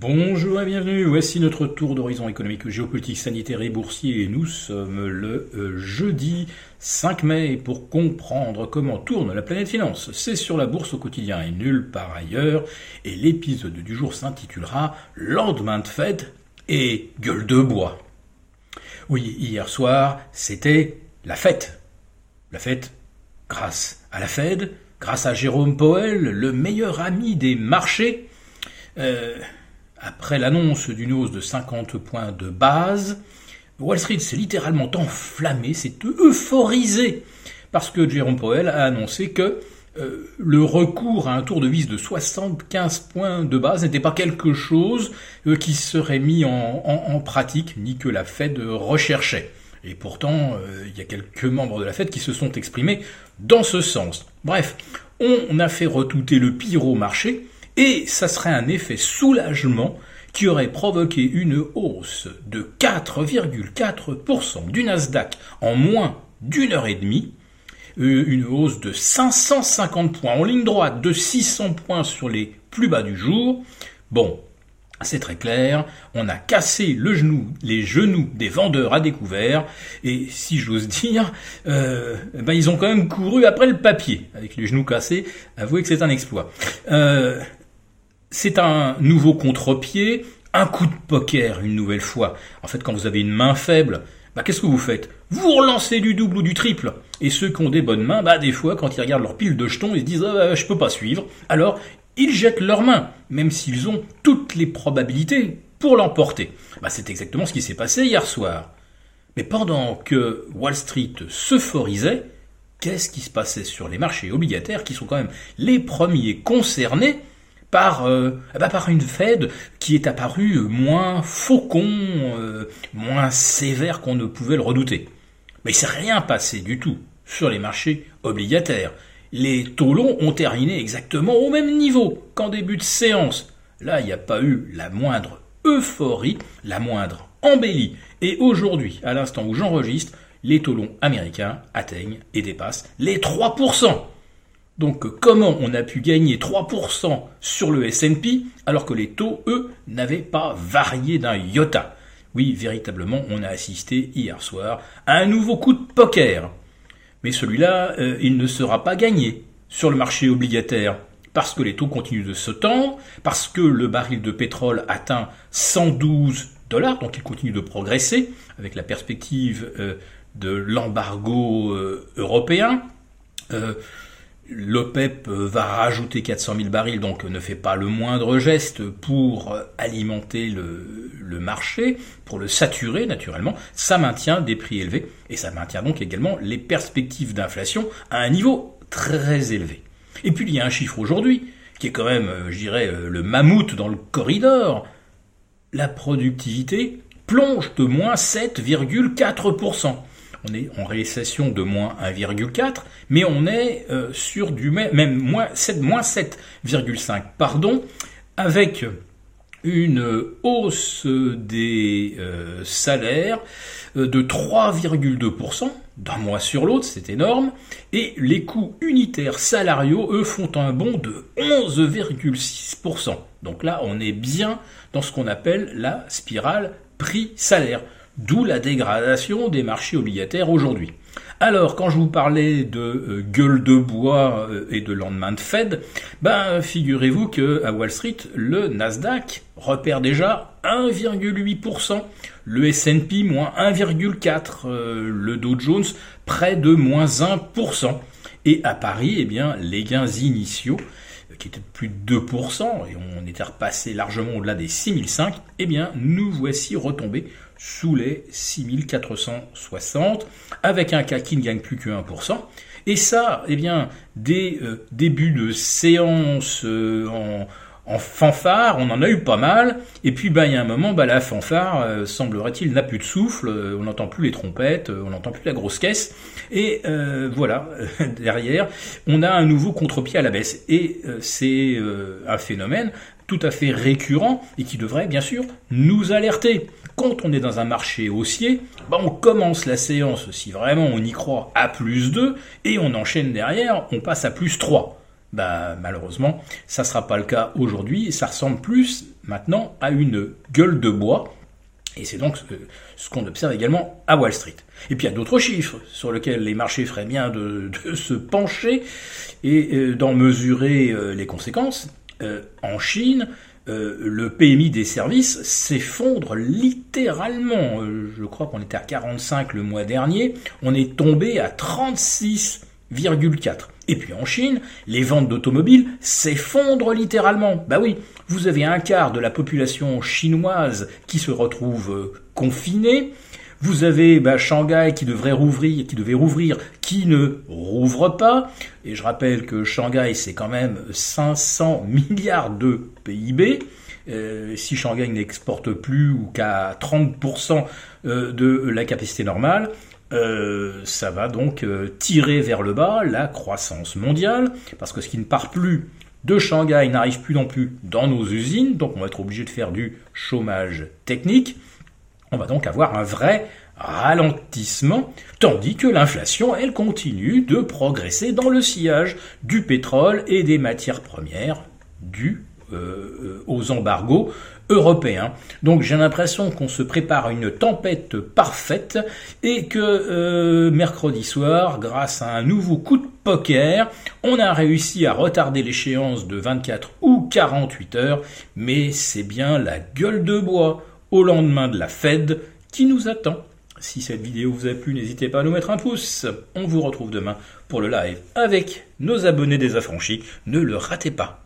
Bonjour et bienvenue, voici notre tour d'horizon économique, géopolitique, sanitaire et boursier. Nous sommes le euh, jeudi 5 mai pour comprendre comment tourne la planète finance. C'est sur la bourse au quotidien et nulle part ailleurs. Et l'épisode du jour s'intitulera Lendemain de fête et gueule de bois. Oui, hier soir, c'était la fête. La fête grâce à la Fed, grâce à Jérôme Powell, le meilleur ami des marchés. Euh, après l'annonce d'une hausse de 50 points de base, Wall Street s'est littéralement enflammé, s'est euphorisé, parce que Jérôme Powell a annoncé que euh, le recours à un tour de vis de 75 points de base n'était pas quelque chose euh, qui serait mis en, pratique, ni que la Fed recherchait. Et pourtant, euh, il y a quelques membres de la Fed qui se sont exprimés dans ce sens. Bref, on a fait retouter le pire au marché, et ça serait un effet soulagement qui aurait provoqué une hausse de 4,4% du Nasdaq en moins d'une heure et demie, euh, une hausse de 550 points en ligne droite, de 600 points sur les plus bas du jour. Bon, c'est très clair, on a cassé le genou, les genoux des vendeurs à découvert, et si j'ose dire, euh, ben ils ont quand même couru après le papier, avec les genoux cassés, avouez que c'est un exploit. Euh, c'est un nouveau contre-pied, un coup de poker une nouvelle fois. En fait, quand vous avez une main faible, bah, qu'est-ce que vous faites? Vous relancez du double ou du triple. Et ceux qui ont des bonnes mains, bah, des fois, quand ils regardent leur pile de jetons, ils se disent ah, je peux pas suivre. Alors, ils jettent leurs mains, même s'ils ont toutes les probabilités pour l'emporter. Bah, c'est exactement ce qui s'est passé hier soir. Mais pendant que Wall Street s'euphorisait, qu'est-ce qui se passait sur les marchés obligataires qui sont quand même les premiers concernés? Par, euh, eh ben, par une Fed qui est apparue moins faucon, euh, moins sévère qu'on ne pouvait le redouter. Mais il s'est rien passé du tout sur les marchés obligataires. Les taux longs ont terminé exactement au même niveau qu'en début de séance. Là, il n'y a pas eu la moindre euphorie, la moindre embellie. Et aujourd'hui, à l'instant où j'enregistre, les taux longs américains atteignent et dépassent les 3%. Donc comment on a pu gagner 3% sur le S&P alors que les taux, eux, n'avaient pas varié d'un iota? Oui, véritablement, on a assisté hier soir à un nouveau coup de poker. Mais celui-là, euh, il ne sera pas gagné sur le marché obligataire parce que les taux continuent de se tendre, parce que le baril de pétrole atteint 112 dollars, donc il continue de progresser avec la perspective euh, de l'embargo euh, européen. L'OPEP va rajouter 400 000 barils, donc ne fait pas le moindre geste pour alimenter le, marché, pour le saturer naturellement. Ça maintient des prix élevés et ça maintient donc également les perspectives d'inflation à un niveau très élevé. Et puis il y a un chiffre aujourd'hui qui est quand même, euh, je dirais, euh, le mammouth dans le corridor. La productivité plonge de moins 7,4% on est en récession de moins 1,4, mais on est euh, sur du même moins 7, moins 7,5, pardon, avec une hausse des euh, salaires euh, de 3,2% d'un mois sur l'autre, c'est énorme, et les coûts unitaires salariaux, eux, font un bond de 11,6%. Donc là, on est bien dans ce qu'on appelle la spirale prix-salaire. D'où la dégradation des marchés obligataires aujourd'hui. Alors, quand je vous parlais de euh, gueule de bois euh, et de lendemain de Fed, ben, figurez-vous que à Wall Street, le Nasdaq repère déjà 1,8%, le S&P moins 1,4%, euh, le Dow Jones près de moins 1%, et à Paris, eh bien, les gains initiaux qui étaient de plus de 2%, et on était repassé largement au-delà des 6005, eh bien, nous voici retombés sous les 6460, avec un cas qui ne gagne plus que 1%. Et ça, eh bien, des euh, débuts de séance euh, en, fanfare, on en a eu pas mal. Et puis, ben, il y a un moment, ben, la fanfare, euh, semblerait-il, n'a plus de souffle. on n'entend plus les trompettes, on n'entend plus la grosse caisse. Et voilà, derrière, on a un nouveau contre-pied à la baisse. Et c'est un phénomène tout à fait récurrent et qui devrait, bien sûr, nous alerter quand on est dans un marché haussier, bah, on commence la séance, si vraiment on y croit, à plus 2, et on enchaîne derrière, on passe à plus 3. Bah, malheureusement, ça ne sera pas le cas aujourd'hui, et ça ressemble plus, maintenant a une gueule de bois. Et c'est donc ce qu'on observe également à Wall Street. Et puis il y a d'autres chiffres sur lesquels les marchés feraient bien de, se pencher et euh, d'en mesurer euh, les conséquences. Euh, en Chine, le PMI des services s'effondre littéralement. je crois qu'on était à 45 le mois dernier. On est tombé à 36,4. Et puis en Chine, les ventes d'automobiles s'effondrent littéralement. Bah oui, vous avez un quart de la population chinoise qui se retrouve confinée. Vous avez bah, Shanghai qui devrait rouvrir, qui devait rouvrir, qui ne rouvre pas. Et je rappelle que Shanghai, c'est quand même 500 milliards de PIB. Euh, si Shanghai n'exporte plus ou qu'à 30% euh, de la capacité normale, euh, ça va donc tirer vers le bas la croissance mondiale, parce que ce qui ne part plus de Shanghai n'arrive plus non plus dans nos usines, donc on va être obligé de faire du chômage technique. On va donc avoir un vrai ralentissement, tandis que l'inflation, elle, continue de progresser dans le sillage du pétrole et des matières premières dus euh, aux embargos européens. Donc j'ai l'impression qu'on se prépare à une tempête parfaite et que euh, mercredi soir, grâce à un nouveau coup de poker, on a réussi à retarder l'échéance de 24 ou 48 heures, mais c'est bien la gueule de bois au lendemain de la Fed qui nous attend. Si cette vidéo vous a plu, n'hésitez pas à nous mettre un pouce. On vous retrouve demain pour le live avec nos abonnés désaffranchis. Ne le ratez pas.